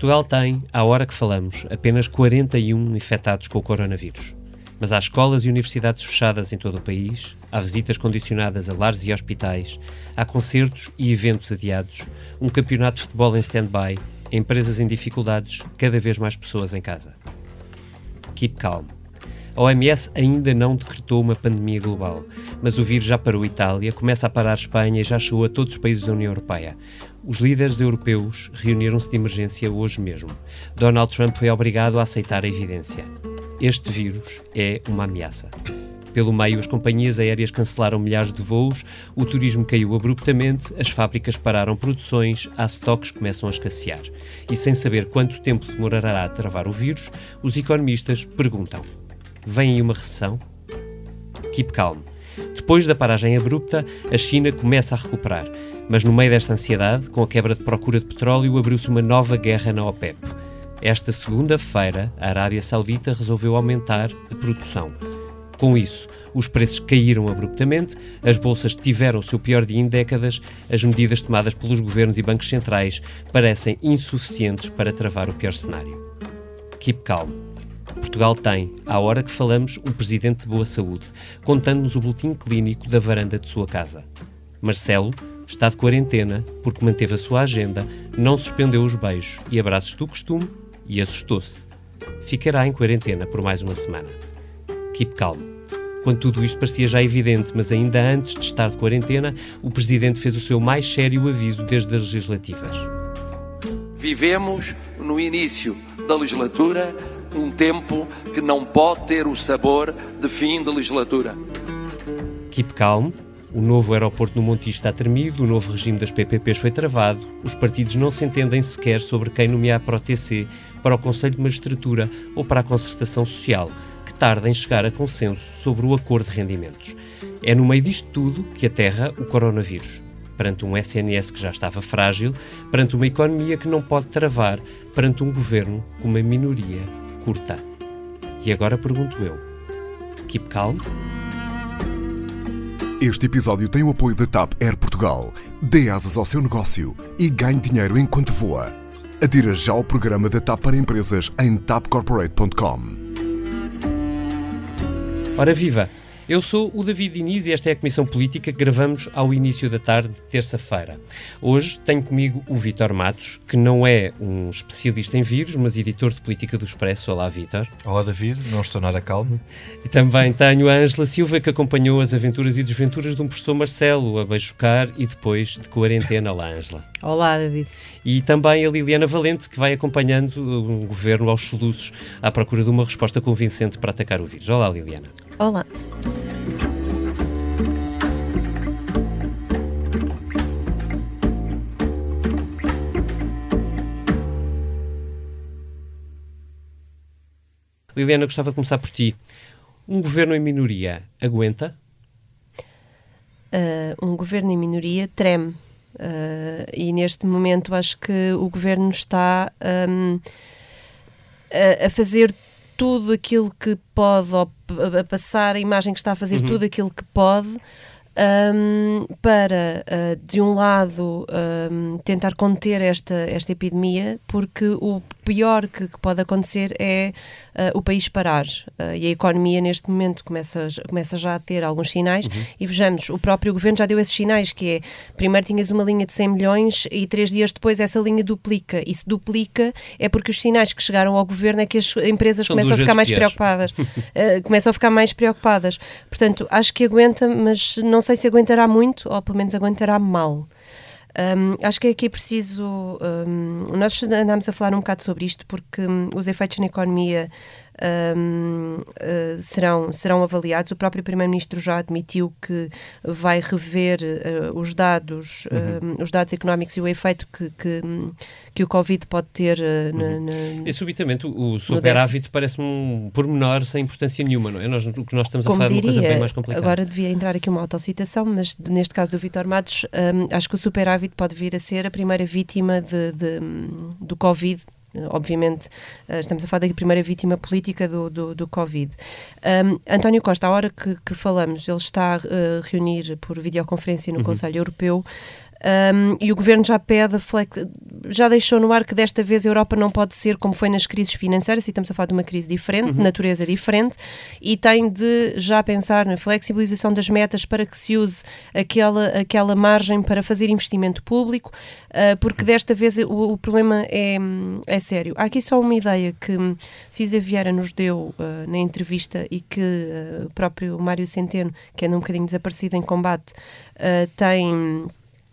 Portugal tem, à hora que falamos, apenas 41 infectados com o coronavírus. Mas há escolas e universidades fechadas em todo o país, há visitas condicionadas a lares e hospitais, há concertos e eventos adiados, um campeonato de futebol em stand-by, empresas em dificuldades, cada vez mais pessoas em casa. Keep calm. A OMS ainda não decretou uma pandemia global, mas o vírus já parou Itália, começa a parar Espanha e já chegou a todos os países da União Europeia. Os líderes europeus reuniram-se de emergência hoje mesmo. Donald Trump foi obrigado a aceitar a evidência. Este vírus é uma ameaça. Pelo meio, as companhias aéreas cancelaram milhares de voos, o turismo caiu abruptamente, as fábricas pararam produções, há estoques que começam a escassear. E sem saber quanto tempo demorará a travar o vírus, os economistas perguntam: vem aí uma recessão? Keep calm. Depois da paragem abrupta, a China começa a recuperar. Mas no meio desta ansiedade, com a quebra de procura de petróleo, abriu-se uma nova guerra na OPEP. Esta segunda-feira, a Arábia Saudita resolveu aumentar a produção. Com isso, os preços caíram abruptamente, as bolsas tiveram o seu pior dia em décadas, as medidas tomadas pelos governos e bancos centrais parecem insuficientes para travar o pior cenário. Keep calm. Portugal tem, à hora que falamos, um presidente de boa saúde, contando-nos o boletim clínico da varanda de sua casa. Marcelo está de quarentena porque manteve a sua agenda, não suspendeu os beijos e abraços do costume e assustou-se. Ficará em quarentena por mais uma semana. Keep calm. Quando tudo isto parecia já evidente, mas ainda antes de estar de quarentena, o Presidente fez o seu mais sério aviso desde as legislativas. Vivemos no início da legislatura um tempo que não pode ter o sabor de fim de legislatura. Keep calm. O novo aeroporto no Montijo está tremido, o novo regime das PPPs foi travado, os partidos não se entendem sequer sobre quem nomear para o TC, para o Conselho de Magistratura ou para a concertação social, que tarda em chegar a consenso sobre o acordo de rendimentos. É no meio disto tudo que aterra o coronavírus. Perante um SNS que já estava frágil, perante uma economia que não pode travar, perante um governo com uma minoria curta. E agora pergunto eu: keep calm? Este episódio tem o apoio da TAP Air Portugal. Dê asas ao seu negócio e ganhe dinheiro enquanto voa. Adira já ao programa da TAP para empresas em tapcorporate.com. Ora viva! Eu sou o David Diniz e esta é a Comissão Política que gravamos ao início da tarde de terça-feira. Hoje tenho comigo o Vítor Matos, que não é um especialista em vírus, mas editor de política do Expresso. Olá, Vítor. Olá, David. Não estou nada calmo. E também tenho a Ângela Silva, que acompanhou as aventuras e desventuras de um professor Marcelo a beijocar e depois de quarentena. Olá, Ângela. Olá, David. E também a Liliana Valente, que vai acompanhando o governo aos soluços à procura de uma resposta convincente para atacar o vírus. Olá, Liliana. Olá. Liliana, gostava de começar por ti. Um governo em minoria aguenta? Uh, um governo em minoria treme. Uh, e neste momento acho que o governo está um, a, a, fazer tudo aquilo que pode, ou a passar a imagem que está a fazer uhum. tudo aquilo que pode um, para, uh, de um lado, um, tentar conter esta, esta epidemia, porque o pior que, que pode acontecer é uh, o país parar. Uh, e a economia, neste momento, começa, começa já a ter alguns sinais. Uhum. E vejamos, o próprio governo já deu esses sinais, que é, primeiro tinhas uma linha de 100 milhões e três dias depois essa linha duplica. E se duplica é porque os sinais que chegaram ao governo é que as empresas São começam a ficar mais piores. preocupadas. começam a ficar mais preocupadas. Portanto, acho que aguenta, mas não sei se aguentará muito, ou pelo menos aguentará mal. Um, acho que aqui é preciso. Um, nós andámos a falar um bocado sobre isto porque um, os efeitos na economia um, uh, eh, serão, serão avaliados. O próprio Primeiro-Ministro já admitiu que vai rever uh, os dados, uhum. uh, os dados económicos e o efeito que, que, que o Covid pode ter uh, uhum. na, na, E subitamente o superávit parece-me um pormenor sem importância nenhuma, não é? Nós, o que nós estamos Como a falar diria, é uma coisa bem mais complicada. Agora devia entrar aqui uma autocitação, mas neste caso do Vitor Matos, um, acho que o superávit pode vir a ser a primeira vítima de, de, do Covid obviamente eh, estamos a falar da primeira vítima política do, do, do Covid. Um, António Costa, à hora que, que falamos, ele está a uh, reunir por videoconferência no uhum. Conselho Europeu Um, e o governo já pede, flex... já deixou no ar que desta vez a Europa não pode ser como foi nas crises financeiras, e estamos a falar de uma crise diferente, uhum. de natureza diferente, e tem de já pensar na flexibilização das metas para que se use aquela, aquela margem para fazer investimento público, uh, porque desta vez o, o, problema é, é sério. Há aqui só uma ideia que Cisa Vieira nos deu uh, na entrevista e que uh, o próprio Mário Centeno, que anda um bocadinho desaparecido em combate, tem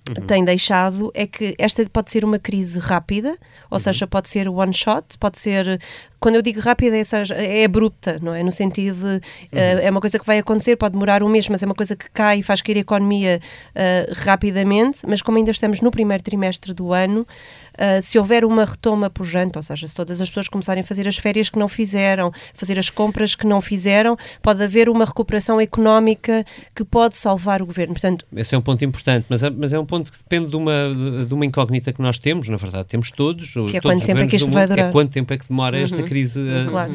Uhum. tem deixado é que esta pode ser uma crise rápida, ou uhum. seja, pode ser one shot, pode ser quando eu digo rápida, é, é abrupta, não é? No sentido de uhum. uh, é uma coisa que vai acontecer, pode demorar um mês, mas é uma coisa que cai e faz cair a economia uh, rapidamente. Mas como ainda estamos no primeiro trimestre do ano, uh, se houver uma retoma pujante, ou seja, se todas as pessoas começarem a fazer as férias que não fizeram, fazer as compras que não fizeram, pode haver uma recuperação económica que pode salvar o governo. Portanto, Esse é um ponto importante, mas é, mas é um ponto que depende de uma, de uma incógnita que nós temos, na verdade, temos todos. Que é todos quanto tempo é que isto vai durar. É quanto tempo é que demora uhum. esta crise a, claro.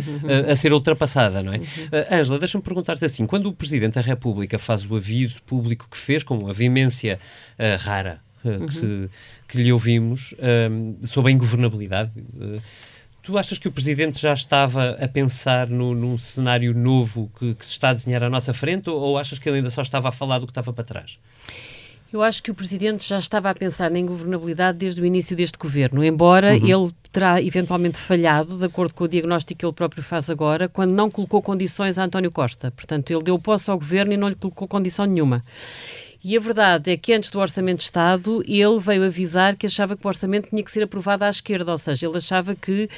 a, a, ser ultrapassada, não é? Uh, Ângela, deixa-me perguntar-te assim, quando o Presidente da República faz o aviso público que fez, com uma veemência uh, rara, uh, que, se, que, lhe ouvimos, sobre a ingovernabilidade, Tu achas que o Presidente já estava a pensar no, num cenário novo que, que, se está a desenhar à nossa frente ou, ou achas que ele ainda só estava a falar do que estava para trás? Eu acho que o Presidente já estava a pensar na ingovernabilidade desde o início deste governo, embora uhum. ele terá eventualmente falhado, de acordo com o diagnóstico que ele próprio faz agora, quando não colocou condições a António Costa. Portanto, ele deu posse ao governo e não lhe colocou condição nenhuma. E a verdade é que antes do Orçamento de Estado, ele veio avisar que achava que o Orçamento tinha que ser aprovado à esquerda, ou seja, ele achava que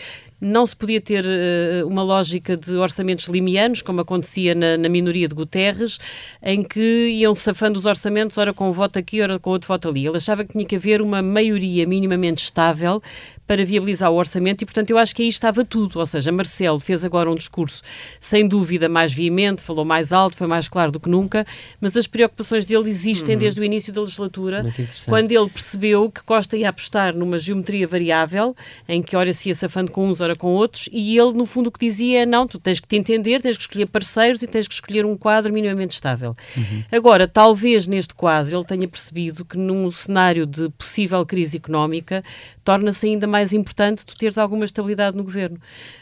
não se podia ter uh, uma lógica de orçamentos limianos, como acontecia na, na, minoria de Guterres, em que iam safando os orçamentos, ora com um voto aqui, ora com outro voto ali. Ele achava que tinha que haver uma maioria minimamente estável para viabilizar o orçamento e, portanto, eu acho que aí estava tudo. Ou seja, Marcelo fez agora um discurso sem dúvida mais veemente, falou mais alto, foi mais claro do que nunca, mas as preocupações dele existem uhum. desde o início da legislatura, quando ele percebeu que Costa ia apostar numa geometria variável, em que ora se ia safando com uns, ora com outros, e ele, no fundo, o que dizia é: não, tu tens que te entender, tens que escolher parceiros e tens que escolher um quadro minimamente estável. Uhum. Agora, talvez neste quadro ele tenha percebido que num cenário de possível crise económica torna-se ainda mais importante tu teres alguma estabilidade no governo.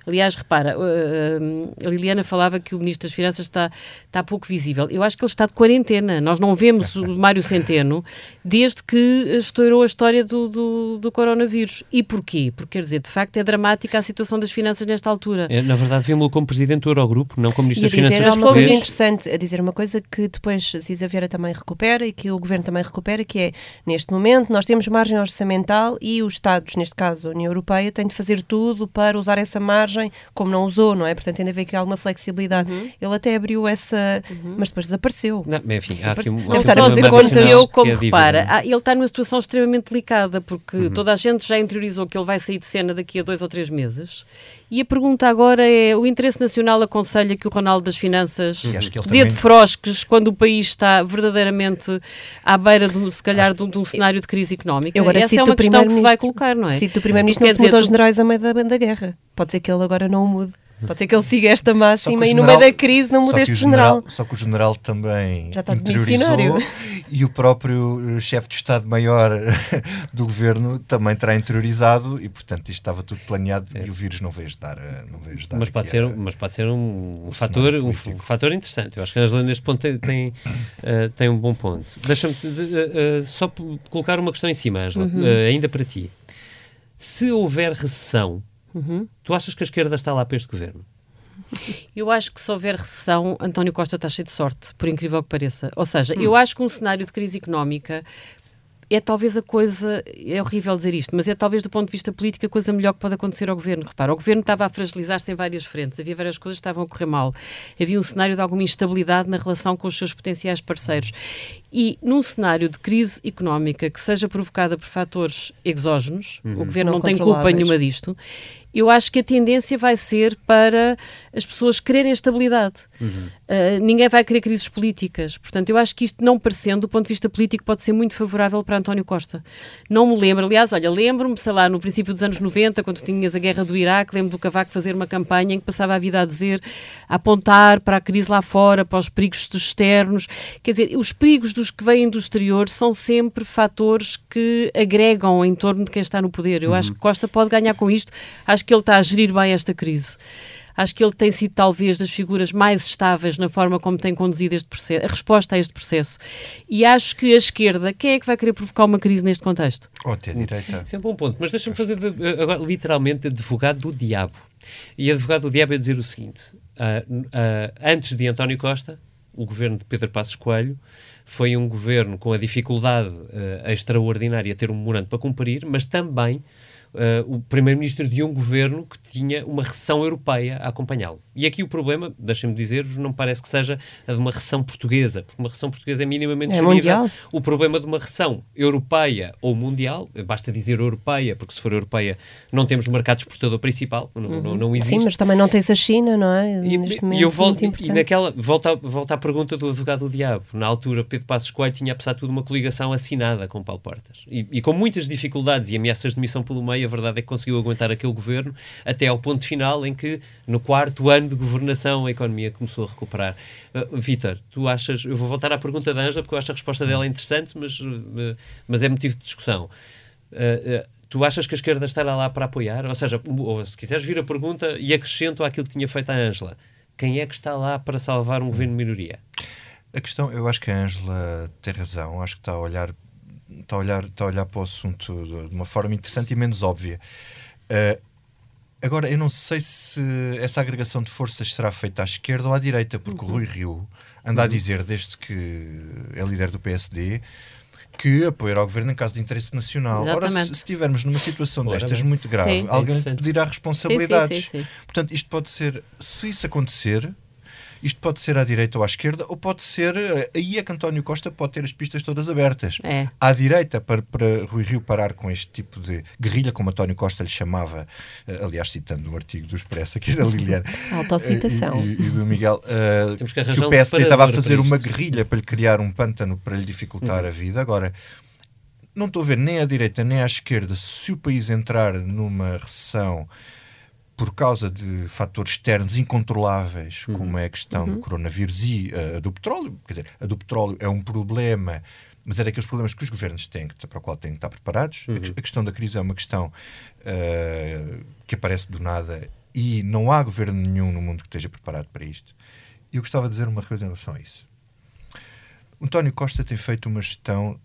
Aliás, repara, uh, uh, a Liliana falava que o Ministro das Finanças está, está pouco visível. Eu acho que ele está de quarentena. Nós não vemos o Mário Centeno desde que estourou a história do, do, do coronavírus. E porquê? Porque, quer dizer, de facto é dramática a situação das finanças nesta altura. É, na verdade, vimos-lo como Presidente do Eurogrupo, não como Ministro das Finanças. uma coisa interessante, a dizer uma coisa que depois Cisa Vieira também recupera e que o Governo também recupera, que é, neste momento, nós temos margem orçamental e o Estados, neste caso a União Europeia, têm de fazer tudo para usar essa margem como não usou, não é? Portanto, tem de haver aqui alguma flexibilidade. Uhum. Ele até abriu essa, uhum. mas depois desapareceu. Não, enfim, há aqui um, a como é repara, ah, ele está numa situação extremamente delicada, porque uhum. toda a gente já interiorizou que ele vai sair de cena daqui a dois ou três meses. E a pergunta agora é: o interesse nacional aconselha que o Ronaldo das Finanças dê também... de frosques quando o país está verdadeiramente à beira, do, se calhar, de, de um cenário de crise económica? Agora, Essa é uma questão que se vai colocar, não é? Cito o Primeiro-Ministro não se mudou tu... generais a meio da, da guerra. Pode ser que ele agora não o mude. Pode ser que ele siga esta máxima e no meio da crise não mude este general, general, Só que o general também Já está interiorizou e o próprio eh, chefe de Estado-Maior do governo também terá interiorizado e, portanto, isto estava tudo planeado é. e o vírus não veio ajudar. Eh, não veio ajudar mas, pode ser, mas pode ser um, um fator, um, um, fator interessante. Eu acho que a Angela, neste ponto, tem, tem, uh, tem um bom ponto. Deixa-me uh, uh, só colocar uma questão em cima, Angela, uhum. ainda para ti. Se houver recessão, Uhum. Tu achas que a esquerda está lá para este governo? Eu acho que se houver recessão, António Costa está cheio de sorte, por incrível que pareça. Ou seja, hum. eu acho que um cenário de crise económica é talvez a coisa, é horrível dizer isto, mas é talvez do ponto de vista político a coisa melhor que pode acontecer ao governo. Repara, o governo estava a fragilizar-se em várias frentes, havia várias coisas que estavam a correr mal, havia um cenário de alguma instabilidade na relação com os seus potenciais parceiros. E num cenário de crise económica que seja provocada por fatores exógenos, uhum. o governo não, não tem culpa nenhuma disto, eu acho que a tendência vai ser para as pessoas quererem estabilidade. Uhum. Uh, ninguém vai querer crises políticas. Portanto, eu acho que isto, não parecendo, do ponto de vista político, pode ser muito favorável para António Costa. Não me lembro, aliás, olha, lembro-me, sei lá, no princípio dos anos 90, quando tinhas a guerra do Iraque, lembro do Cavaco fazer uma campanha em que passava a vida a dizer, a apontar para a crise lá fora, para os perigos dos externos. Quer dizer, os perigos dos que vêm do exterior são sempre fatores que agregam em torno de quem está no poder. Eu uhum. acho que Costa pode ganhar com isto. Acho que ele está a gerir bem esta crise. Acho que ele tem sido talvez das figuras mais estáveis na forma como tem conduzido este processo, a resposta a este processo. E acho que a esquerda, quem é que vai querer provocar uma crise neste contexto? Ou até a direita. Isso é um bom ponto, mas deixa-me fazer de, agora literalmente advogado do diabo. E advogado do diabo é dizer o seguinte: uh, uh, antes de António Costa, o governo de Pedro Passos Coelho foi um governo com a dificuldade uh, extraordinária de ter um memorando para cumprir, mas também uh, o primeiro-ministro de um governo que tinha uma recessão europeia a acompanhá-lo. E aqui o problema, deixem-me dizer-vos, não parece que seja a de uma recessão portuguesa, porque uma recessão portuguesa é minimamente é mundial. O problema de uma recessão europeia ou mundial, basta dizer europeia, porque se for europeia não temos mercado exportador principal, não, uhum. não, não, existe. Sim, mas também não tens a China, não é? Neste e, eu volto, e naquela, volta, volta à pergunta do advogado do diabo. Na altura, Pedro Passos Coelho tinha, apesar de tudo, uma coligação assinada com Paulo Portas. E, e com muitas dificuldades e ameaças de missão pelo meio, a verdade é que conseguiu aguentar aquele governo até ao ponto final em que, no quarto ano de governação, a economia começou a recuperar. Uh, Vítor, tu achas. Eu vou voltar à pergunta da Ângela, porque eu acho a resposta dela interessante, mas, uh, mas é motivo de discussão. Uh, uh, tu achas que a esquerda estará lá para apoiar? Ou seja, ou, se quiseres vir a pergunta e acrescento àquilo que tinha feito a Ângela, quem é que está lá para salvar um governo de minoria? A questão, eu acho que a Ângela tem razão, acho que está a olhar está a olhar, está a olhar para o assunto de uma forma interessante e menos óbvia. Uh, agora, eu não sei se essa agregação de forças será feita à esquerda ou à direita, porque uhum. o Rui Rio anda uhum. a dizer, desde que é líder do PSD, que apoiará o governo em caso de interesse nacional. Exatamente. Ora, se, estivermos numa situação Ora, destas muito grave, sim. alguém pedirá responsabilidades. Sim, sim, Portanto, isto pode ser, se isso acontecer, isto pode ser à direita ou à esquerda, ou pode ser. Eh, aí é que António Costa pode ter as pistas todas abertas. É. À direita, para, para Rui Rio parar com este tipo de guerrilha, como António Costa lhe chamava, eh, aliás, citando um artigo do Expresso aqui da Liliana Autocitação. E, e, do Miguel, uh, Temos que, que o PSD estava a fazer uma guerrilha para lhe criar um pântano para lhe dificultar uhum. a vida. Agora não estou a ver nem à direita nem à esquerda se o país entrar numa recessão por causa de fatores externos incontroláveis, uhum. como é a questão uhum. do coronavírus e uh, a do petróleo. Quer dizer, a do petróleo é um problema, mas é daqueles problemas que os governos têm, para o qual têm que estar preparados. Uhum. A, questão da crise é uma questão uh, que aparece do nada e não há governo nenhum no mundo que esteja preparado para isto. E eu gostava de dizer uma coisa em relação a isso. António Costa tem feito uma gestão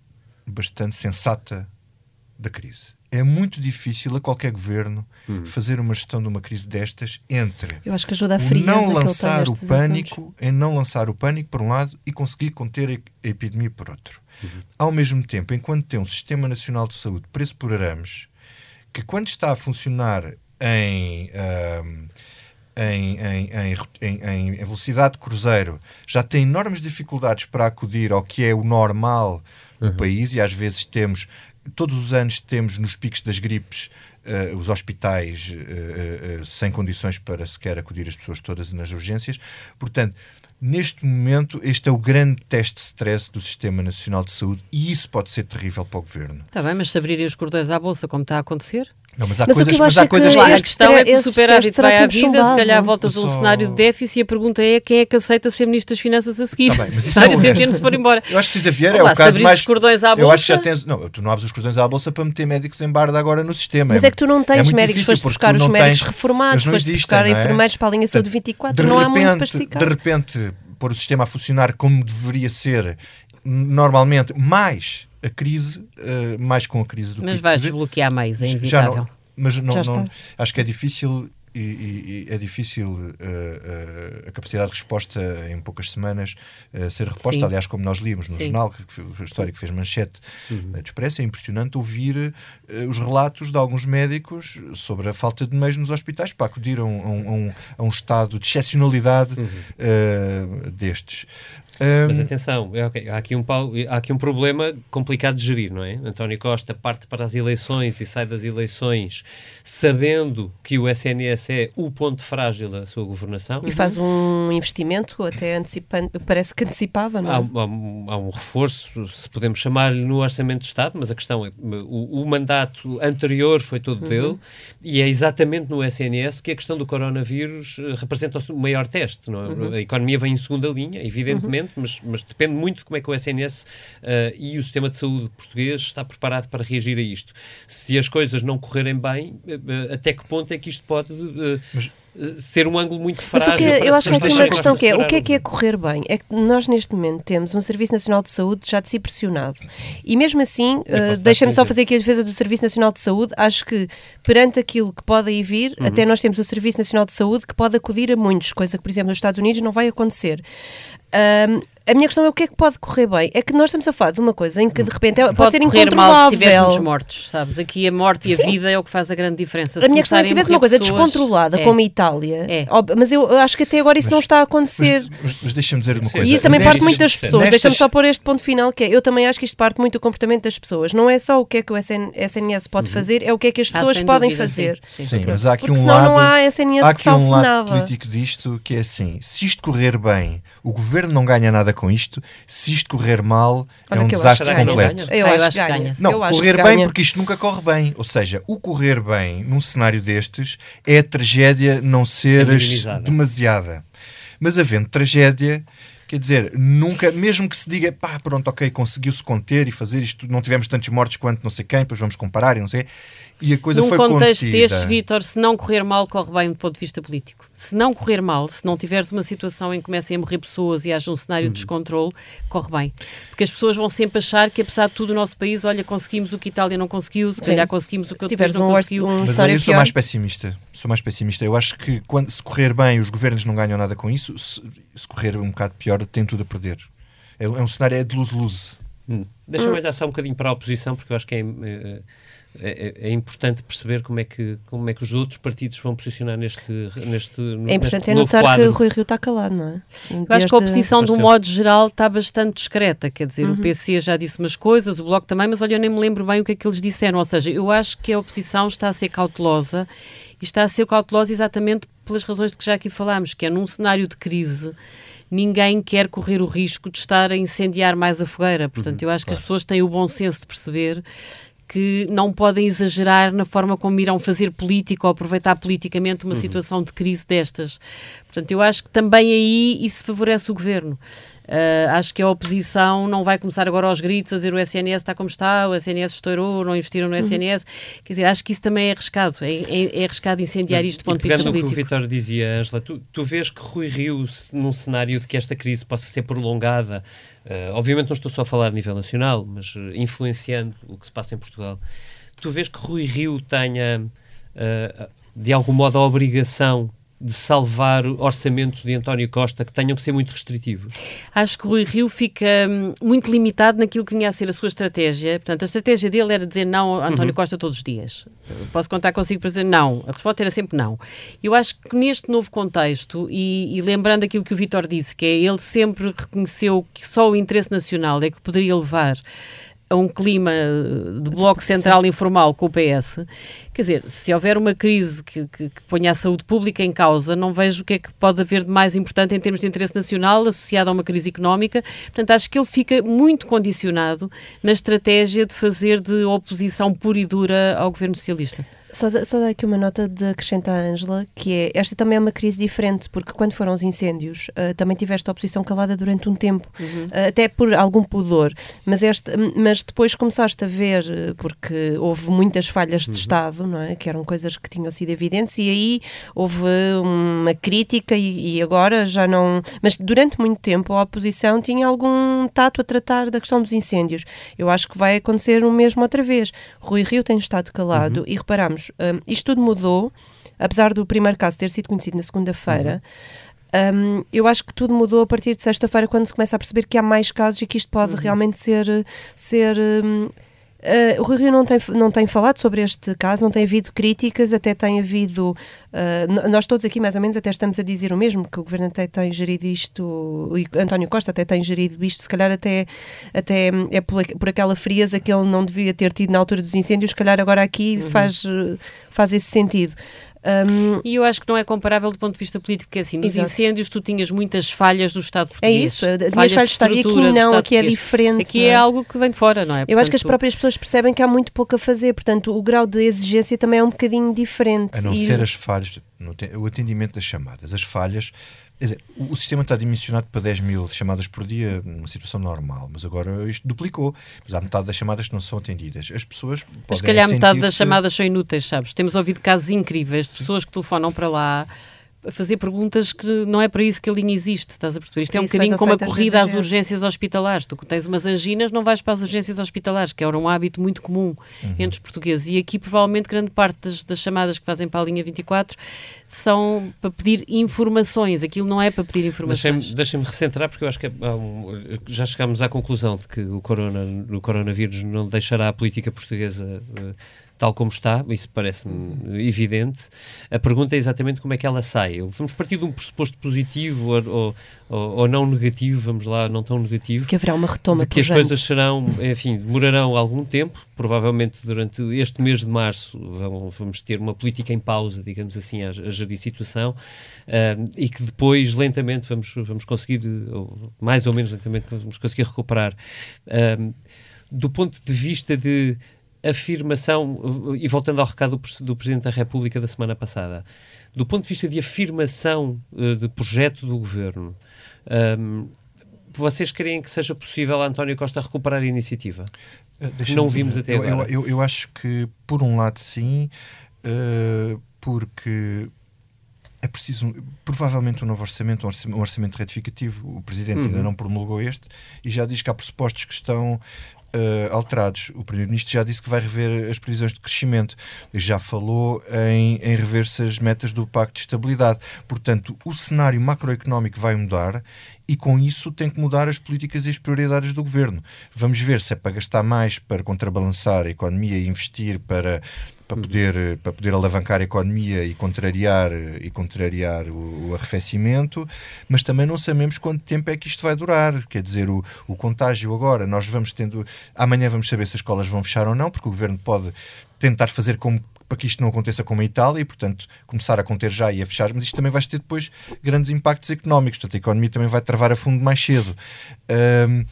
bastante sensata da crise é muito difícil a qualquer governo hum. fazer uma gestão de uma crise destas entre Eu acho que ajuda a frieza não lançar o pânico, em não lançar o pânico por um lado e conseguir conter a epidemia por outro. Uhum. Ao mesmo tempo, enquanto tem um sistema nacional de saúde preso por arames, que quando está a funcionar em, um, em, em, em, velocidade de cruzeiro já tem enormes dificuldades para acudir ao que é o normal do uhum. país e às vezes temos todos os anos temos nos picos das gripes uh, os hospitais uh, uh, sem condições para sequer acudir as pessoas todas nas urgências. Portanto, neste momento, este é o grande teste de stress do Sistema Nacional de Saúde e isso pode ser terrível para o governo. Está bem, mas se abrirem os cordões à bolsa, como está a acontecer? Não, mas há mas coisas, mas há é coisas que, a questão é que o superávit vai à vida, se calhar voltas a um cenário de déficit e a pergunta é quem é que aceita ser Ministro das Finanças a seguir. Tá bem, mas isso é se for embora. Eu acho que Cisa Vieira é o caso mais... os cordões à bolsa... Eu acho que já tens... Não, tu não abres os cordões à bolsa para meter médicos em barda agora no sistema. Mas é, é que tu não tens é médicos, foste buscar os médicos tens... reformados, foste buscar é? enfermeiros para a linha saúde 24, não há muito para esticar. De repente, pôr o sistema a funcionar como deveria ser, normalmente, mais a crise, uh, mais com a crise do Mas vai desbloquear meios, é inevitável. Já não, mas não, não acho que é difícil e, e, é difícil uh, uh, a capacidade de resposta em poucas semanas uh, ser reposta. Sim. Aliás, como nós líamos no Sim. jornal, que, que, a história que fez manchete uhum. do Expresso, é impressionante ouvir os relatos de alguns médicos sobre a falta de meios nos hospitais para acudir a um, a um, a um estado de excepcionalidade uhum. destes. Um... Mas atenção, é, okay, há, aqui um, há aqui um problema complicado de gerir, não é? António Costa parte para as eleições e sai das eleições sabendo que o SNS é o ponto frágil da sua governação. E faz um investimento até antecipando, parece que antecipava, não é? Há, há, há um reforço, se podemos chamar-lhe, no Orçamento de Estado, mas a questão é o, o mandato anterior foi todo uhum. dele e é exatamente no SNS que a questão do coronavírus eh, representa o maior teste, não é? Uhum. A economia vem em segunda linha, evidentemente. Uhum mas, mas depende muito de como é que o SNS uh, eh, e o sistema de saúde português está preparado para reagir a isto. Se as coisas não correrem bem, uh, até que ponto é que isto pode. Mas ser um ângulo muito frágil. Mas que, eu acho que há aqui uma questão que é, o que é que é correr bem? É que nós neste momento temos um Serviço Nacional de Saúde já de si pressionado. E mesmo assim, uh, deixa-me só fazer aqui a defesa do Serviço Nacional de Saúde, acho que perante aquilo que pode aí vir, uhum. até nós temos o Serviço Nacional de Saúde que pode acudir a muitos, coisa que, por exemplo, nos Estados Unidos não vai acontecer. Um, a minha questão é o que é que pode correr bem? É que nós estamos a falar de uma coisa em que de repente é, pode, pode ser incontrolável. Mal se tiver muitos mortos, sabes? Aqui a morte e Sim. a vida é o que faz a grande diferença. Se a minha questão é se tivesse uma coisa pessoas, descontrolada, é. como a Itália, é. mas eu acho que até agora isso mas, não está a acontecer. Mas, mas, mas deixa-me dizer uma coisa. E isso também parte muito das pessoas. Nestas... Deixa-me só pôr este ponto final, que é, eu também acho que isto parte muito do comportamento das pessoas. Não é só o que é que o SNS pode uhum. fazer, é o que é que as pessoas ah, podem dúvida, fazer. Sim, sim. sim mas há aqui Porque um lado, não há SNS há aqui que um lado nada. político disto que é assim, se isto correr bem, o governo não ganha nada com isto, se isto correr mal, Olha é um desastre completo. Eu, acho que ganha. Não, eu correr bem porque isto nunca corre bem. Ou seja, o correr bem num cenário destes é a tragédia não ser demasiada. Mas havendo tragédia, Quer dizer, nunca, mesmo que se diga, pá, pronto, ok, conseguiu-se conter e fazer isto, não tivemos tantos mortos quanto não sei quem, depois vamos comparar e não sei. E a coisa Num foi contexto contida. deste, Vítor, se não correr mal, corre bem do ponto de vista político. Se não correr mal, se não tiveres uma situação em que comecem a morrer pessoas e haja um cenário uhum. de descontrole, corre bem. Porque as pessoas vão sempre achar que, apesar de tudo, o nosso país, olha, conseguimos o que a Itália não conseguiu, se calhar conseguimos o que outro país não um conseguiu. Um Mas aí eu sou mais pessimista. Sou mais pessimista. Eu acho que quando, se correr bem, os governos não ganham nada com isso. Se, se correr um bocado pior, tem tudo a perder. É, é um cenário é de luz-luz. Hum. Deixa-me hum. olhar só um bocadinho para a oposição, porque eu acho que é, é, é, é, importante perceber como é, que, como é que os outros partidos vão posicionar neste, neste É importante é notar quadro. que o Rui Rio está calado, não é? Desde... Eu acho que a oposição, de um modo geral, está bastante discreta. Quer dizer, uhum. o PC já disse umas coisas, o Bloco também, mas olha, eu nem me lembro bem o que é que eles disseram. Ou seja, eu acho que a oposição está a ser cautelosa e está a ser cautelosa exatamente pelas razões de que já aqui falámos, que é num cenário de crise ninguém quer correr o risco de estar a incendiar mais a fogueira. Portanto, uhum, eu acho claro. que as pessoas têm o bom senso de perceber que não podem exagerar na forma como irão fazer política ou aproveitar politicamente uma uhum. situação de crise destas. Portanto, eu acho que também aí isso favorece o governo. Uh, acho que a oposição não vai começar agora aos gritos a dizer o SNS está como está, o SNS estourou, não investiram no SNS. Uhum. Quer dizer, acho que isso também é arriscado. É, é, é arriscado incendiar isto do ponto de vista político. que o Vitor dizia, Angela, tu, tu vês que Rui Rio, num cenário de que esta crise possa ser prolongada, uh, obviamente não estou só a falar a nível nacional, mas uh, influenciando o que se passa em Portugal, tu vês que Rui Rio tenha, de algum modo, a obrigação de salvar orçamentos de António Costa que tenham que ser muito restritivos? Acho que Rui Rio fica hum, muito limitado naquilo que vinha a ser a sua estratégia. Portanto, a estratégia dele era dizer não a António uhum. Costa todos os dias. Posso contar consigo para dizer não. A resposta era sempre não. Eu acho que neste novo contexto, e, e lembrando aquilo que o Vitor disse, que é ele sempre reconheceu que só o interesse nacional é que poderia levar a um clima de bloco central Sim. informal com o PS, quer dizer, se houver uma crise que, que, que, ponha a saúde pública em causa, não vejo o que é que pode haver de mais importante em termos de interesse nacional associado a uma crise económica. Portanto, acho que ele fica muito condicionado na estratégia de fazer de oposição pura e dura ao governo socialista. Só, só dar aqui uma nota de acrescentar à Ângela, que é, esta também é uma crise diferente, porque quando foram os incêndios, uh, também tiveste a oposição calada durante um tempo, uhum. uh, até por algum pudor, mas, este, mas depois começaste a ver, eh, porque houve muitas falhas de uhum. Estado, não é? que eram coisas que tinham sido evidentes, e aí houve uma crítica e, e agora já não... Mas durante muito tempo a oposição tinha algum tato a tratar da questão dos incêndios. Eu acho que vai acontecer o mesmo outra vez. Rui Rio tem estado calado uhum. e reparamos um, isto tudo mudou, apesar do primeiro caso ter sido conhecido na segunda-feira. Uhum. Um, eu acho que tudo mudou a partir de sexta-feira, quando se começa a perceber que há mais casos e que isto pode uhum. realmente ser, ser um, Uh, o Rui Rio não tem, não tem falado sobre este caso, não tem havido críticas, até tem havido. Uh, nós todos aqui, mais ou menos, até estamos a dizer o mesmo, que o governo até tem gerido isto, e António Costa até tem gerido isto, se calhar até, até é por, por aquela frieza que ele não devia ter tido na altura dos incêndios, se calhar agora aqui uhum. faz, faz esse sentido. Um, e eu acho que não é comparável do ponto de vista político, porque assim, nos exato. incêndios tu tinhas muitas falhas do Estado português. É isso, falhas, falhas de Estado, e aqui não, aqui é diferente. Aqui é? é? algo que vem de fora, não é? Portanto, eu acho que as próprias pessoas percebem que há muito pouco a fazer, portanto o grau de exigência também é um bocadinho diferente. A não e... ser as falhas, o atendimento das chamadas, as falhas Quer dizer, o, sistema está dimensionado para 10 mil chamadas por dia, numa situação normal, mas agora isto duplicou. Mas há metade das chamadas que não são atendidas. As pessoas podem Mas se calhar metade das chamadas são inúteis, sabes? Temos ouvido casos incríveis de pessoas que telefonam para lá fazer perguntas que não é para isso que a linha existe, estás a perceber? Isto é um bocadinho como a corrida às urgências hospitalares. Tu tens umas anginas, não vais para as urgências hospitalares, que era um hábito muito comum uhum. entre os portugueses. E aqui, provavelmente, grande parte das, das, chamadas que fazem para a linha 24 são para pedir informações. Aquilo não é para pedir informações. Deixem-me deixem recentrar, porque eu acho que é, já chegámos à conclusão de que o, corona, o coronavírus não deixará a política portuguesa. Uh, tal como está, isso parece-me evidente. A pergunta é exatamente como é que ela sai. Vamos partir de um pressuposto positivo ou, ou, ou não negativo, vamos lá, não tão negativo. De que haverá uma retoma De que as coisas serão, enfim, demorarão algum tempo, provavelmente durante este mês de março vamos ter uma política em pausa, digamos assim, a, a gerir situação, uh, e que depois, lentamente, vamos, vamos conseguir, ou mais ou menos lentamente, vamos conseguir recuperar. Uh, do ponto de vista de afirmação, e voltando ao recado do, do, Presidente da República da semana passada, do ponto de vista de afirmação uh, de projeto do Governo, um, vocês creem que seja possível a António Costa recuperar a iniciativa? Uh, Não vimos até eu, agora. Eu, eu, eu, acho que, por um lado, sim, uh, porque é preciso, provavelmente, um novo orçamento, um orçamento, retificativo. O Presidente uhum. ainda não promulgou este e já diz que há pressupostos que estão uh, alterados. O Primeiro-Ministro já disse que vai rever as previsões de crescimento, já falou em, em rever-se as metas do Pacto de Estabilidade. Portanto, o cenário macroeconómico vai mudar e com isso tem que mudar as políticas e as prioridades do governo. Vamos ver se é para gastar mais para contrabalançar a economia e investir para para poder, para poder alavancar a economia e contrariar, e contrariar o, o, arrefecimento, mas também não sabemos quanto tempo é que isto vai durar. Quer dizer, o, o contágio agora, nós vamos tendo. Amanhã vamos saber se as escolas vão fechar ou não, porque o governo pode tentar fazer como para que isto não aconteça como a Itália e, portanto, começar a conter já e a fechar, mas isto também vai ter depois grandes impactos económicos, portanto, a economia também vai travar a fundo mais cedo. Um,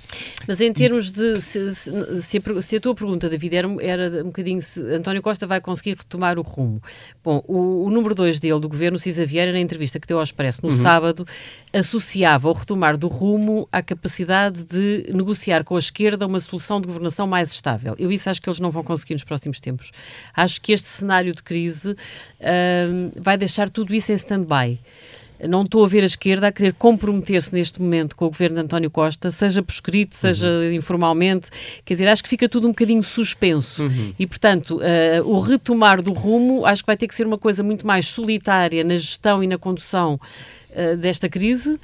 mas em termos e... de. Se, se, se, a, se, a, tua pergunta, David, era, era um bocadinho se António Costa vai conseguir retomar o rumo. Bom, o, o número 2 dele, do governo, Cisa Vieira, na entrevista que deu ao Expresso no uhum. sábado, associava o retomar do rumo à capacidade de negociar com a esquerda uma solução de governação mais estável. Eu isso acho que eles não vão conseguir nos próximos tempos. Acho que este cenário de crise uh, vai deixar tudo isso em stand-by. Não estou a ver a esquerda a querer comprometer-se neste momento com o governo de António Costa, seja por escrito, seja uhum. informalmente. Quer dizer, acho que fica tudo um bocadinho suspenso. Uhum. E, portanto, uh, o retomar do rumo acho que vai ter que ser uma coisa muito mais solitária na gestão e na condução uh, desta crise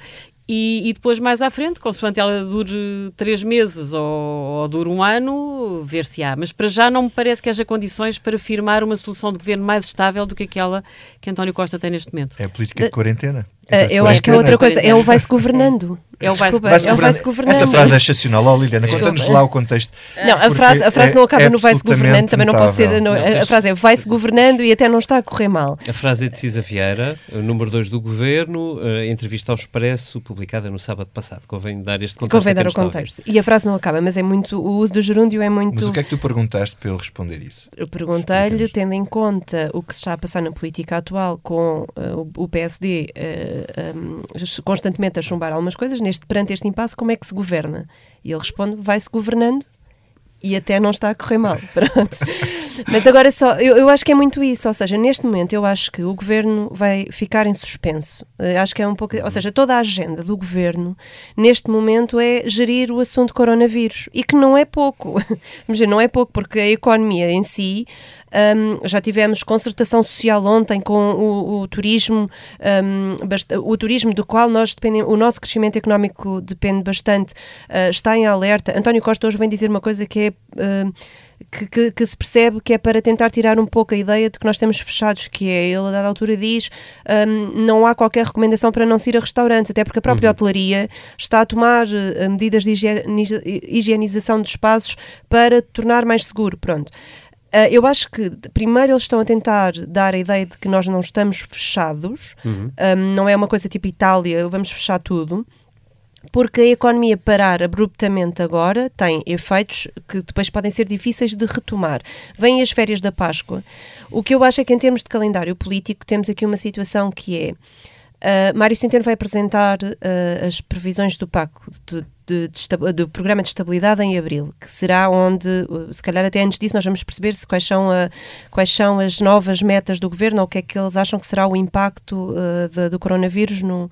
e, e, depois, mais à frente, consoante ela dure três meses ou, ou dure um ano, ver se há. Mas para já não me parece que haja condições para firmar uma solução de governo mais estável do que aquela que António Costa tem neste momento. É a política de quarentena. Uh, eu acho que é outra coisa, é o vai-se governando. É o vai-se vai governando. Essa frase é excepcional. Oh, Liliana, conta-nos lá o contexto. Não, a frase, a frase é, não acaba é no vai-se governando, também não pode ser. Não, a, a frase é vai-se governando e até não está a correr mal. A frase é de Cisa Vieira, número 2 do governo, uh, entrevista ao Expresso, publicada no sábado passado. Convém dar este contexto. Convém dar o contexto. E a frase não acaba, mas é muito. O uso do gerúndio é muito. Mas o que é que tu perguntaste para ele responder isso? Eu perguntei-lhe, tendo em conta o que se está a passar na política atual com uh, o PSD. Um, constantemente a chumbar algumas coisas, neste, perante este impasse, como é que se governa? E ele responde, vai-se governando e até não está a correr mal. Pronto. Mas agora só, eu, eu acho que é muito isso, ou seja, neste momento eu acho que o governo vai ficar em suspenso. Eu acho que é um pouco, ou seja, toda a agenda do governo neste momento é gerir o assunto coronavírus e que não é pouco. Vamos dizer, não é pouco, porque a economia em si um, já tivemos concertação social ontem com o, o turismo, um, o turismo do qual nós dependemos, o nosso crescimento económico depende bastante, uh, está em alerta. António Costa hoje vem dizer uma coisa que é. Uh, que, que, que, se percebe que é para tentar tirar um pouco a ideia de que nós estamos fechados, que é, ele a dada altura diz, um, não há qualquer recomendação para não se ir a restaurantes, até porque a própria uhum. hotelaria está a tomar uh, medidas de higienização de espaços para tornar mais seguro, pronto. Uh, eu acho que primeiro eles estão a tentar dar a ideia de que nós não estamos fechados, uhum. um, não é uma coisa tipo Itália, vamos fechar tudo porque a economia parar abruptamente agora tem efeitos que depois podem ser difíceis de retomar. Vêm as férias da Páscoa. O que eu acho é que, em termos de calendário político, temos aqui uma situação que é. Uh, Mário Centeno vai apresentar uh, as previsões do PAC, de, de, de, do Programa de Estabilidade em abril, que será onde, uh, se calhar até antes disso, nós vamos perceber se quais, são a, quais são as novas metas do governo ou o que é que eles acham que será o impacto do coronavírus no,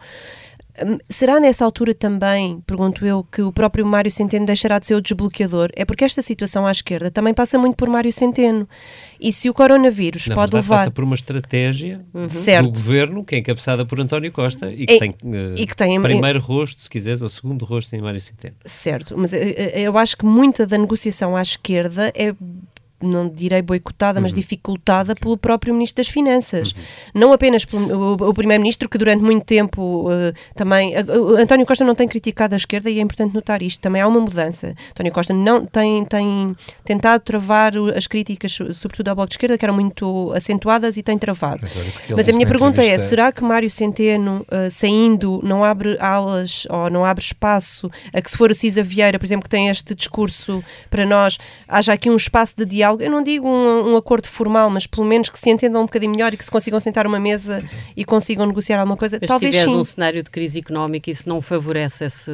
será nessa altura também, pergunto eu, que o próprio Mário Centeno deixará de ser o desbloqueador? É porque esta situação à esquerda também passa muito por Mário Centeno. E se o coronavírus Na pode levar. passa por uma estratégia uhum. do governo, que é encabeçada por António Costa e que, e, tem, uh, e que tem primeiro rosto, se quiseres, ou segundo rosto em Mário Centeno. Certo, mas eh, eh, eu acho que muita da negociação à esquerda é não direi boicotada, uhum. mas dificultada pelo próprio Ministro das Finanças. Uhum. Não apenas pelo o, o Primeiro-Ministro, que durante muito tempo uh, também. Uh, António Costa não tem criticado a esquerda e é importante notar isto. Também há uma mudança. António Costa não tem, tem tentado travar as críticas, sobretudo ao Bloco de Esquerda, que eram muito acentuadas e tem travado. Mas, mas a minha pergunta é: será que Mário Centeno, uh, saindo, não abre alas ou não abre espaço a que, se for o Cisa Vieira, por exemplo, que tem este discurso para nós, haja aqui um espaço de diálogo? Diálogo, eu não digo um, um, acordo formal, mas pelo menos que se entendam um bocadinho melhor e que se consigam sentar uma mesa e consigam negociar alguma coisa. Mas Talvez se tiveres sim. um cenário de crise económica, isso não favorece esse,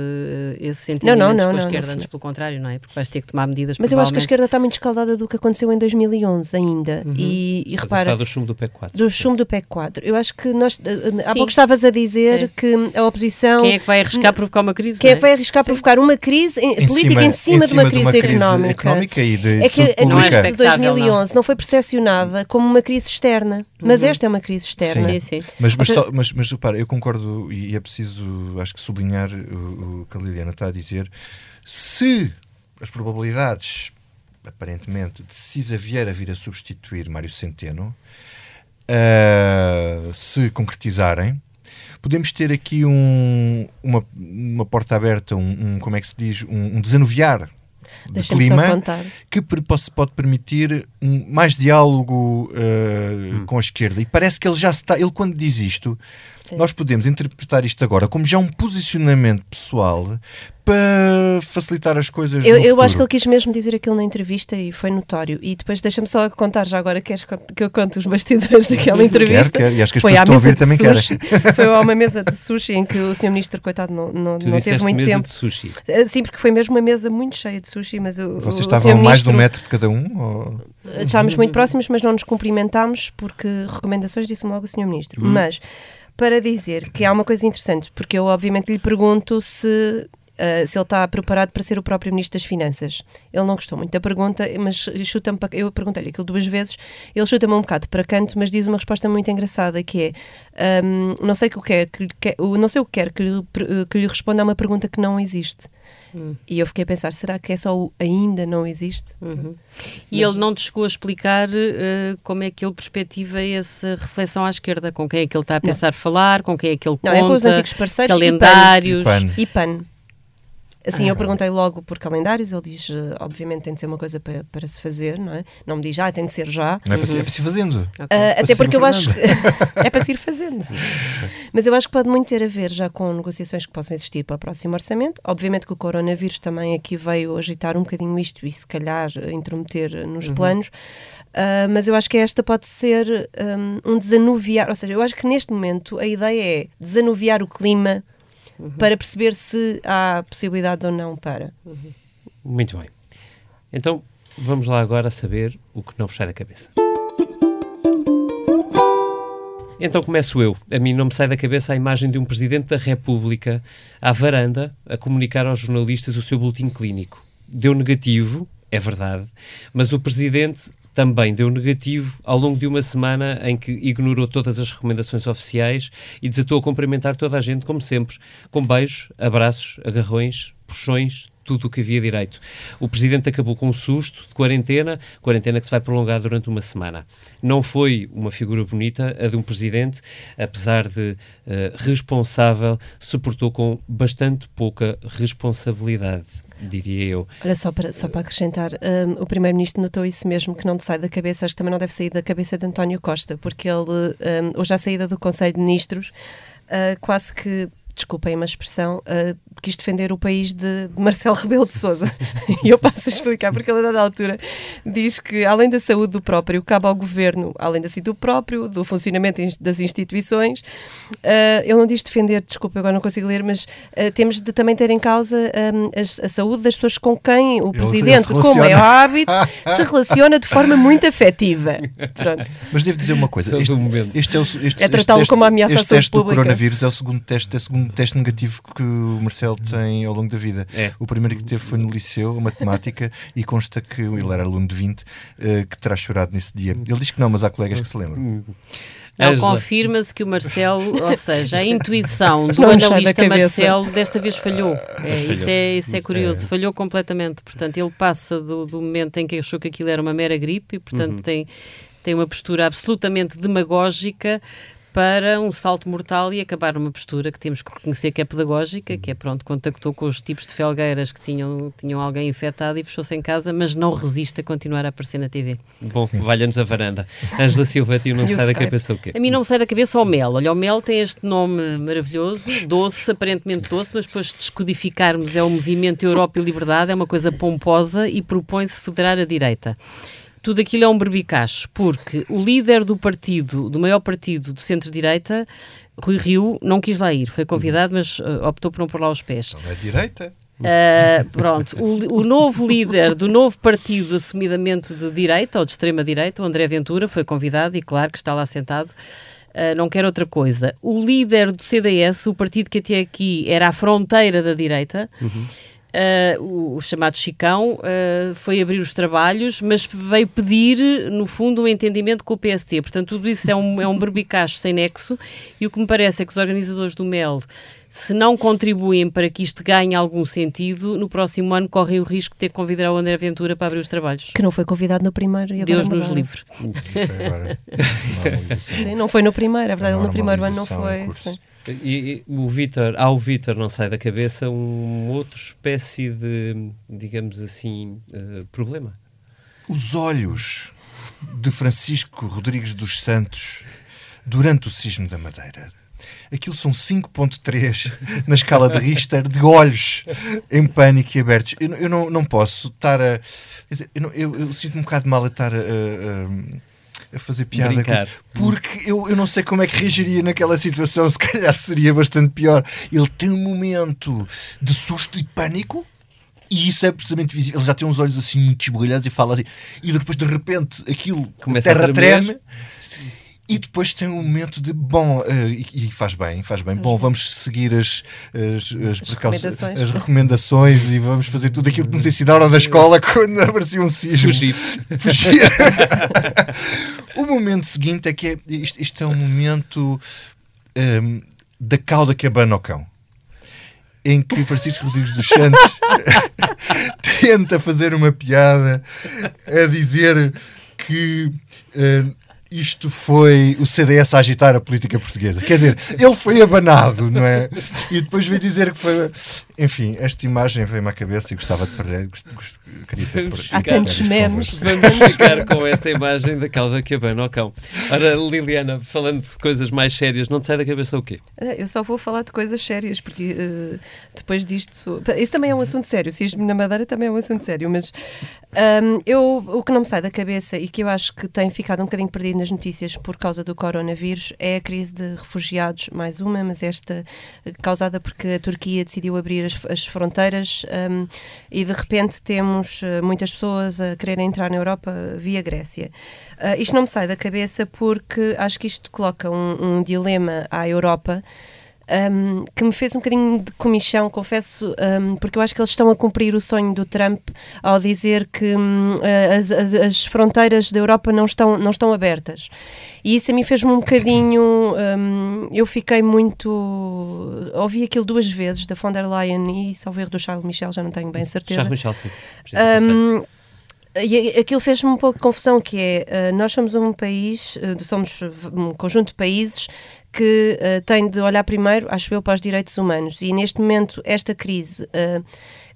esse sentimento não, não, não, com a esquerda, antes pelo contrário, não é? Porque vais ter que tomar medidas Mas eu acho que a esquerda está muito escaldada do que aconteceu em 2011 ainda. Uhum. E, e repara... do chumbo do PEC 4. Do chumbo do PEC 4. Eu acho que nós... Eh, eh, há pouco estavas a dizer é. que a oposição... Quem é que vai arriscar provocar uma crise? Quem é que vai arriscar Sim. provocar uma crise em, política em cima, em cima, de, uma de uma crise, económica? económica e de, é que a crise de 2011 não foi percepcionada como uma crise externa, mas uhum. esta é uma crise externa. Sim, sim. Mas, mas, só, mas, mas repara, eu concordo e é preciso, acho que sublinhar o, o que a Liliana está a dizer. Se as probabilidades, aparentemente, de Cisa Vieira vir a substituir Mário Centeno uh, se concretizarem, podemos ter aqui um, uma, uma porta aberta, um, um, como é que se diz, um, um desanuviar de clima que pode permitir um, mais diálogo uh, hum. com a esquerda. E parece que ele já está, ele quando diz isto, nós podemos interpretar isto agora como já um posicionamento pessoal para facilitar as coisas. Eu, eu acho que ele quis mesmo dizer aquilo na entrevista e foi notório. E depois deixa-me só contar já agora, queres que eu conte os bastidores daquela entrevista? Quer, quer. E acho que as foi pessoas estão a ouvir também querem. Foi a uma mesa de sushi em que o Sr. Ministro, coitado, não, não, não teve muito mesa tempo. de sushi. Eh, sim, porque foi mesmo uma mesa muito cheia de sushi, mas o, Vocês o estavam a mais de um metro de cada um? Ou... Estávamos muito próximos, mas não nos cumprimentámos porque recomendações disse-me logo o Sr. Ministro. Hum. Mas para dizer que há uma coisa interessante, porque eu obviamente lhe pergunto se Uh, se ele está preparado para ser o próprio Ministro das Finanças. Ele não gostou muito da pergunta, mas chuta-me eu perguntei-lhe aquilo duas vezes, ele chuta-me um bocado para canto, mas diz uma resposta muito engraçada, que é um, não sei o que quer que, que, não sei o que quer que lhe, que lhe responda a uma pergunta que não existe. Hum. E eu fiquei a pensar, será que é só o ainda não existe? Uhum. E Mas... ele não te chegou a explicar uh, como é que ele perspectiva essa reflexão à esquerda, com quem é que ele está a pensar não. falar, com quem é que ele não, conta, é com os antigos parceiros calendários... E PAN. E PAN. Assim, ah, eu perguntei logo por calendários, ele diz, eh, obviamente tem de ser uma coisa para, para se fazer, não é? Não me diz, ah, tem de ser já. Não é para, uhum. é para se ir fazendo. Okay. Uh, até porque eu acho que é para se ir fazendo. Mas eu acho que pode muito ter a ver já com negociações que possam existir para o próximo orçamento. Obviamente que o coronavírus também aqui veio agitar um bocadinho isto e se calhar intrometer nos uhum. planos. Uh, mas eu acho que esta pode ser um, um desanuviar, ou seja, eu acho que neste momento a ideia é desanuviar o clima uhum. para perceber se há possibilidades ou não para. Uhum. Muito bem. Então, Vamos lá agora saber o que não vos sai da cabeça. Então começo eu. A mim não me sai da cabeça a imagem de um Presidente da República à varanda a comunicar aos jornalistas o seu boletim clínico. Deu negativo, é verdade, mas o Presidente também deu negativo ao longo de uma semana em que ignorou todas as recomendações oficiais e desatou a cumprimentar toda a gente, como sempre, com beijos, abraços, agarrões, puxões, tudo o que havia direito. O Presidente acabou com um susto de quarentena, quarentena que se vai prolongar durante uma semana. Não foi uma figura bonita a de um Presidente, apesar de uh, responsável, se portou com bastante pouca responsabilidade diria eu. Olha, só para, só para acrescentar, um, o Primeiro-Ministro notou isso mesmo, que não te sai da cabeça, acho que também não deve sair da cabeça de António Costa, porque ele, um, hoje à saída do Conselho de Ministros, uh, quase que desculpem uma expressão, uh, quis defender o país de, Marcelo Rebelo de Sousa. e eu passo a explicar, porque ele, a dada altura, diz que, além da saúde do próprio, cabe ao governo, além da saúde do próprio, do funcionamento das instituições, uh, ele não diz defender, desculpa, agora não consigo ler, mas uh, temos de também ter em causa um, a, a, saúde das pessoas com quem o ele presidente, como é o hábito, se relaciona de forma muito afetiva. Pronto. Mas devo dizer uma coisa: este, este é, o, este, é tratá-lo como ameaça este teste do coronavírus é o segundo teste, é o segundo teste negativo que o Marcelo tem ao longo da vida. É. O primeiro que teve foi no liceu, a matemática, e consta que ele era aluno de 20, uh, eh, que terá chorado nesse dia. Ele diz que não, mas há colegas que se lembram. Não, confirma-se que o Marcelo, ou seja, a intuição do analista Marcelo desta vez falhou. É, isso, é, isso é curioso, é. falhou completamente. Portanto, ele passa do, do, momento em que achou que aquilo era uma mera gripe e, portanto, uhum. tem, tem uma postura absolutamente demagógica para um salto mortal e acabar numa postura que temos que reconhecer que é pedagógica, que é pronto, contactou com os tipos de felgueiras que tinham, tinham alguém infectado e fechou-se em casa, mas não resiste a continuar a aparecer na TV. Bom, valha-nos a varanda. Angela Silva, ti não sai da cabeça o quê? A mim não me sai da cabeça o mel. Olha, o mel tem este nome maravilhoso, doce, aparentemente doce, mas depois de descodificarmos é o movimento Europa e Liberdade, é uma coisa pomposa e propõe-se federar a direita tudo aquilo é um berbicacho, porque o líder do partido, do maior partido do centro-direita, Rui Rio, não quis lá ir. Foi convidado, mas uh, optou por não pôr lá os pés. Não é direita. Uh, pronto, o, o, novo líder do novo partido assumidamente de direita, ou de extrema-direita, o André Ventura, foi convidado e claro que está lá sentado. Uh, não quer outra coisa. O líder do CDS, o partido que até aqui era a fronteira da direita, uhum uh, o, o, chamado Chicão, uh, foi abrir os trabalhos, mas veio pedir, no fundo, um entendimento com o PST. Portanto, tudo isso é um, é um berbicacho sem nexo e o que me parece é que os organizadores do MEL se não contribuem para que isto ganhe algum sentido, no próximo ano correm o risco de ter que convidar o André Ventura para abrir os trabalhos. Que não foi convidado no primeiro e Deus nos livre. Sim, não foi no primeiro, é verdade, no primeiro ano não foi. E, e o Vitor, ao Vitor não sai da cabeça um outro espécie de, digamos assim, uh, problema. Os olhos de Francisco Rodrigues dos Santos durante o sismo da Madeira. Aquilo são 5.3 na escala de Richter de olhos em pânico e abertos. Eu, eu não, não posso estar a. Dizer, eu, eu, eu sinto um bocado mal a estar a, a a fazer piada. Brincar. Porque eu, eu não sei como é que reagiria naquela situação, se calhar seria bastante pior. Ele tem um momento de susto e pânico. E isso é absolutamente visível. Ele já tem uns olhos assim muito esbugalhados e fala assim. E depois de repente aquilo Começa a terra treme e depois tem um momento de bom, uh, e, e, faz bem, faz bem. Bom, vamos seguir as, as, as, as, recomendações. as recomendações e vamos fazer tudo aquilo que nos ensinaram na escola quando aparecia um sismo. Fugir. Fugir. o momento seguinte é que é, isto, isto é um momento um, da cauda que abana ao cão em que Francisco Rodrigues dos Santos tenta fazer uma piada a dizer que uh, isto foi o CDS a agitar a política portuguesa. Quer dizer, ele foi abanado, não é? E depois veio dizer que foi. Enfim, esta imagem veio-me à cabeça e gostava de partilhar. Queria ter por, Há tantos memes. Vamos ficar com essa imagem da cauda que abana ao cão. Ora, Liliana, falando de coisas mais sérias, não te sai da cabeça o quê? Eh, eu só vou falar de coisas sérias, porque uh, depois disto. Isso também é um assunto sério. O sismo na Madeira também é um assunto sério, mas um, eu, o que não me sai da cabeça e que eu acho que tem ficado um bocadinho perdido nas notícias por causa do coronavírus é a crise de refugiados, mais uma, mas esta causada porque a Turquia decidiu abrir as, as fronteiras um, e de repente temos uh, muitas pessoas a quererem entrar na Europa via Grécia. Uh, isto não me sai da cabeça porque acho que isto coloca um, um dilema à Europa um, que me fez um bocadinho de comichão, confesso, um, porque eu acho que eles estão a cumprir o sonho do Trump ao dizer que um, as, as, as, fronteiras da Europa não estão, não estão abertas. E isso a mim fez-me um bocadinho. eu fiquei muito. Ouvi aquilo duas vezes, da von der Leyen e, salvo erro, do Charles Michel, já não tenho bem certeza. Charles Michel, sim. E aquilo fez-me um pouco de confusão, que é, uh, nós somos um país, uh, somos um conjunto de países que uh, tem de olhar primeiro, acho eu, para os direitos humanos. E neste momento, esta crise. Uh,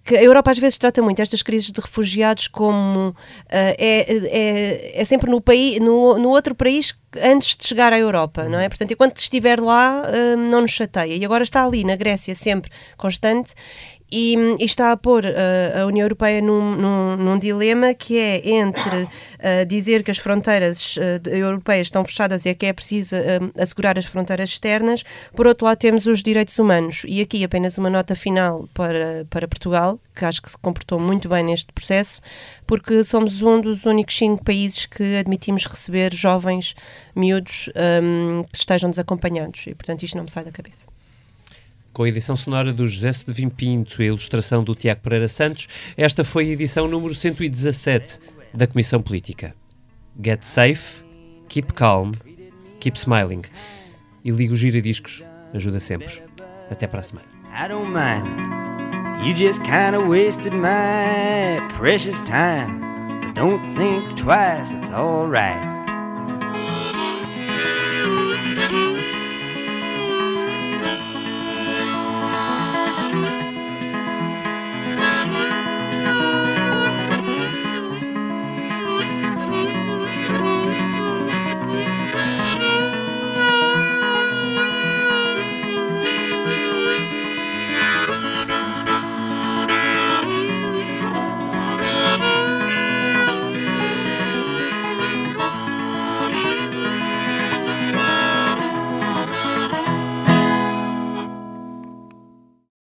que a Europa às vezes trata muito estas crises de refugiados como uh, é, é, é sempre no, país, no, no outro país antes de chegar à Europa, não é? Portanto, enquanto estiver lá, não nos chateia. E agora está ali, na Grécia, sempre constante, e, e, está a pôr uh, a União Europeia num, num, num, dilema que é entre uh, dizer que as fronteiras uh, europeias estão fechadas e é que é preciso assegurar as fronteiras externas, por outro lado temos os direitos humanos. E aqui apenas uma nota final para, para Portugal, que acho que se comportou muito bem neste processo, porque somos um dos únicos cinco países que admitimos receber jovens miúdos um, que estejam desacompanhados. E, portanto, isto não me sai da cabeça com a edição sonora do José Vim Pinto e a ilustração do Tiago Pereira Santos, esta foi a edição número 117 da Comissão Política. Get safe, keep calm, keep smiling. E liga o giradiscos, ajuda sempre. Até para a semana. I don't mind. You just kind of wasted my precious time. But don't think twice, it's.